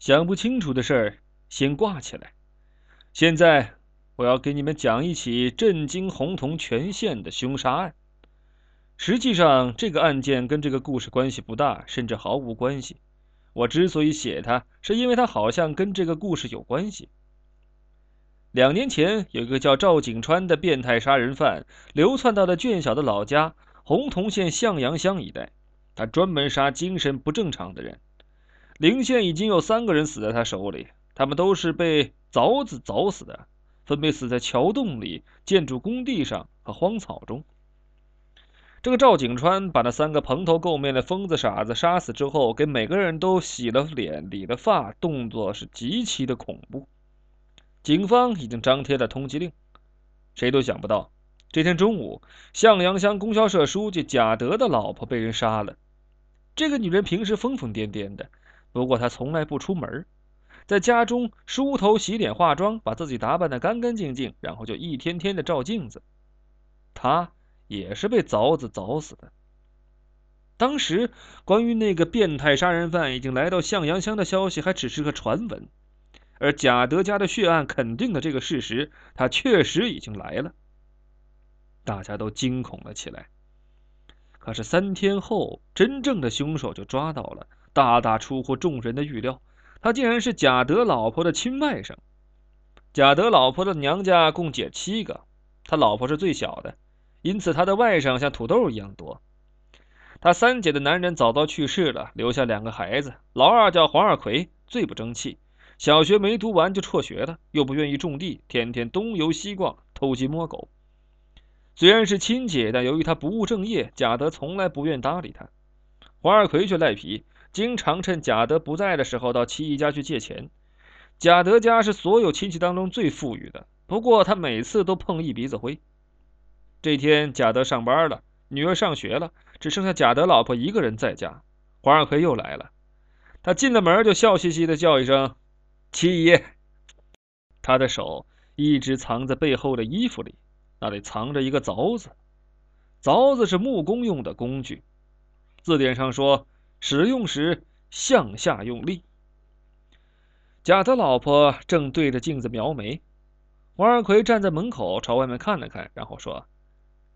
想不清楚的事儿先挂起来。现在我要给你们讲一起震惊洪洞全县的凶杀案。实际上，这个案件跟这个故事关系不大，甚至毫无关系。我之所以写它，是因为它好像跟这个故事有关系。两年前，有一个叫赵景川的变态杀人犯流窜到了卷小的老家洪洞县向阳乡一带，他专门杀精神不正常的人。陵县已经有三个人死在他手里，他们都是被凿子凿死的，分别死在桥洞里、建筑工地上和荒草中。这个赵景川把那三个蓬头垢面的疯子傻子杀死之后，给每个人都洗了脸、理了发，动作是极其的恐怖。警方已经张贴了通缉令。谁都想不到，这天中午，向阳乡供销社书记贾德的老婆被人杀了。这个女人平时疯疯癫癫的，不过他从来不出门，在家中梳头、洗脸、化妆，把自己打扮得干干净净，然后就一天天的照镜子。他。也是被凿子凿死的。当时关于那个变态杀人犯已经来到向阳乡的消息还只是个传闻，而贾德家的血案肯定了这个事实，他确实已经来了。大家都惊恐了起来。可是三天后，真正的凶手就抓到了，大大出乎众人的预料，他竟然是贾德老婆的亲外甥。贾德老婆的娘家共姐七个，他老婆是最小的。因此，他的外甥像土豆一样多。他三姐的男人早早去世了，留下两个孩子。老二叫黄二奎，最不争气，小学没读完就辍学了，又不愿意种地，天天东游西逛，偷鸡摸狗。虽然是亲姐，但由于他不务正业，贾德从来不愿搭理他。黄二奎却赖皮，经常趁贾德不在的时候到七姨家去借钱。贾德家是所有亲戚当中最富裕的，不过他每次都碰一鼻子灰。这天，贾德上班了，女儿上学了，只剩下贾德老婆一个人在家。黄二奎又来了，他进了门就笑嘻嘻的叫一声“七姨”，他的手一直藏在背后的衣服里，那里藏着一个凿子。凿子是木工用的工具，字典上说使用时向下用力。贾德老婆正对着镜子描眉，黄二奎站在门口朝外面看了看，然后说。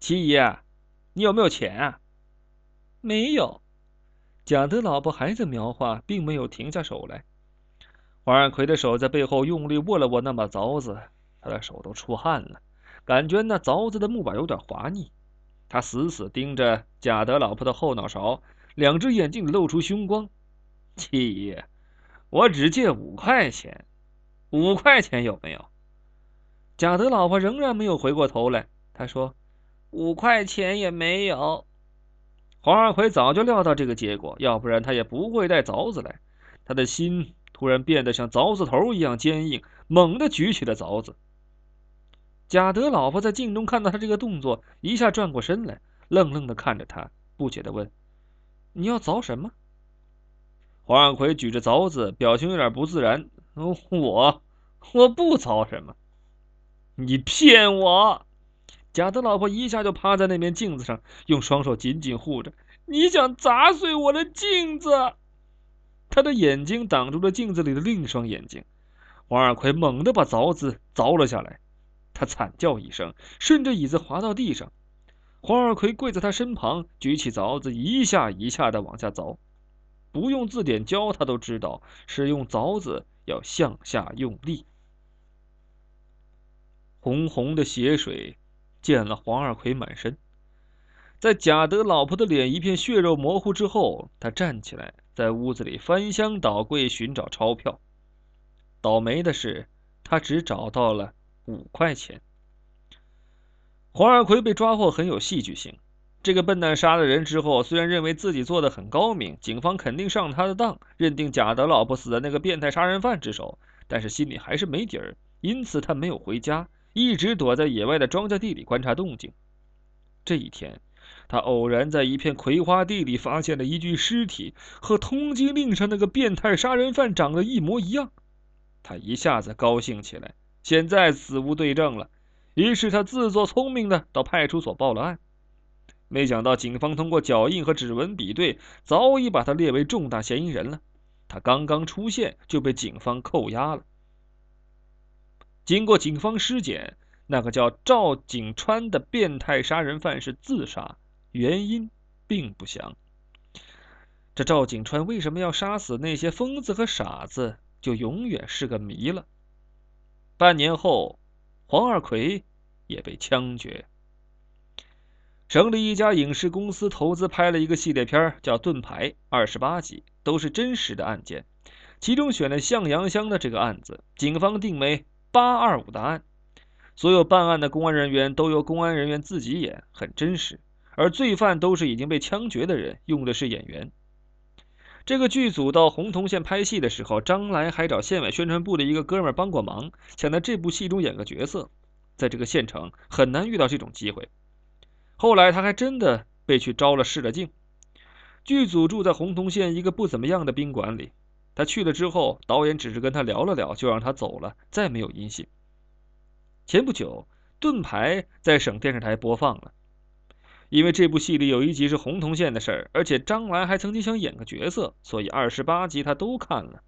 七姨，你有没有钱啊？没有。贾德老婆还在描画，并没有停下手来。黄二奎的手在背后用力握了握那把凿子，他的手都出汗了，感觉那凿子的木板有点滑腻。他死死盯着贾德老婆的后脑勺，两只眼睛露出凶光。七姨，我只借五块钱，五块钱有没有？贾德老婆仍然没有回过头来。他说。五块钱也没有。黄二奎早就料到这个结果，要不然他也不会带凿子来。他的心突然变得像凿子头一样坚硬，猛地举起了凿子。贾德老婆在镜中看到他这个动作，一下转过身来，愣愣地看着他，不解地问：“你要凿什么？”黄二奎举着凿子，表情有点不自然：“我我不凿什么，你骗我！”贾德老婆一下就趴在那面镜子上，用双手紧紧护着。你想砸碎我的镜子？他的眼睛挡住了镜子里的另一双眼睛。王二奎猛地把凿子凿了下来，他惨叫一声，顺着椅子滑到地上。黄二奎跪在他身旁，举起凿子，一下一下的往下凿。不用字典教，他都知道，使用凿子要向下用力。红红的血水。溅了黄二奎满身，在贾德老婆的脸一片血肉模糊之后，他站起来，在屋子里翻箱倒柜寻找钞票。倒霉的是，他只找到了五块钱。黄二奎被抓获很有戏剧性。这个笨蛋杀了人之后，虽然认为自己做的很高明，警方肯定上他的当，认定贾德老婆死在那个变态杀人犯之手，但是心里还是没底儿，因此他没有回家。一直躲在野外的庄稼地里观察动静。这一天，他偶然在一片葵花地里发现了一具尸体，和通缉令上那个变态杀人犯长得一模一样。他一下子高兴起来，现在死无对证了。于是他自作聪明的到派出所报了案。没想到警方通过脚印和指纹比对，早已把他列为重大嫌疑人了。他刚刚出现就被警方扣押了。经过警方尸检，那个叫赵景川的变态杀人犯是自杀，原因并不详。这赵景川为什么要杀死那些疯子和傻子，就永远是个谜了。半年后，黄二奎也被枪决。省里一家影视公司投资拍了一个系列片，叫《盾牌》，二十八集，都是真实的案件。其中选了向阳乡的这个案子，警方定为“八二五”的案。所有办案的公安人员都由公安人员自己演，很真实。而罪犯都是已经被枪决的人，用的是演员。这个剧组到洪洞县拍戏的时候，张来还找县委宣传部的一个哥们帮过忙，想在这部戏中演个角色。在这个县城很难遇到这种机会。后来他还真的被去招了试了镜。剧组住在洪洞县一个不怎么样的宾馆里，他去了之后，导演只是跟他聊了聊，就让他走了，再没有音信。前不久，《盾牌》在省电视台播放了，因为这部戏里有一集是洪洞县的事儿，而且张兰还曾经想演个角色，所以二十八集他都看了。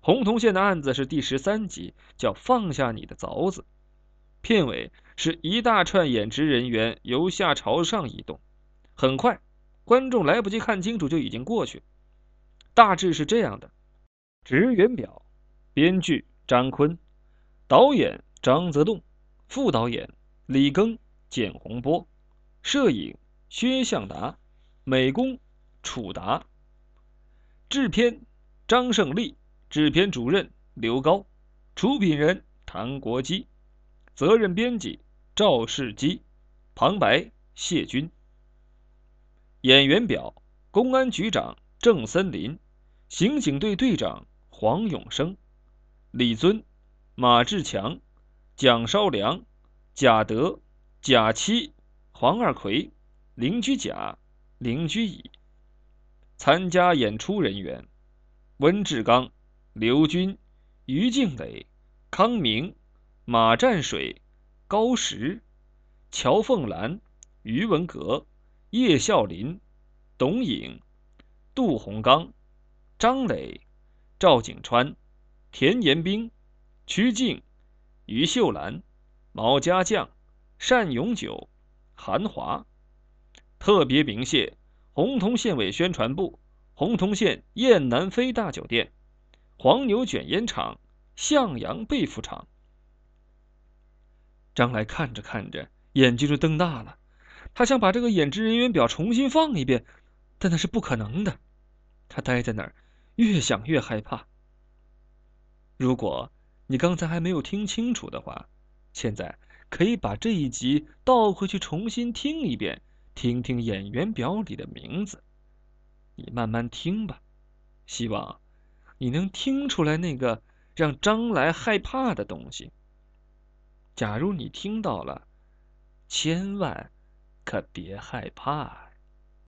洪洞县的案子是第十三集，叫《放下你的凿子》，片尾是一大串演职人员由下朝上移动，很快，观众来不及看清楚就已经过去。大致是这样的：职员表，编剧张坤，导演。张泽栋，副导演李庚、简洪波，摄影薛向达，美工楚达，制片张胜利，制片主任刘高，出品人谭国基，责任编辑赵世基，旁白谢军。演员表：公安局长郑森林，刑警队队长黄永生，李尊，马志强。蒋绍良、贾德、贾七、黄二奎、邻居甲、邻居乙。参加演出人员：温志刚、刘军、于静磊、康明、马占水、高石、乔凤兰、于文革、叶孝林、董颖、杜洪刚、张磊、赵景川、田延兵、曲静。于秀兰、毛家将、单永久、韩华，特别鸣谢洪洞县委宣传部、洪洞县雁南飞大酒店、黄牛卷烟厂、向阳被服厂。张来看着看着，眼睛就瞪大了。他想把这个演职人员表重新放一遍，但那是不可能的。他呆在那儿，越想越害怕。如果……你刚才还没有听清楚的话，现在可以把这一集倒回去重新听一遍，听听演员表里的名字。你慢慢听吧，希望你能听出来那个让张来害怕的东西。假如你听到了，千万可别害怕。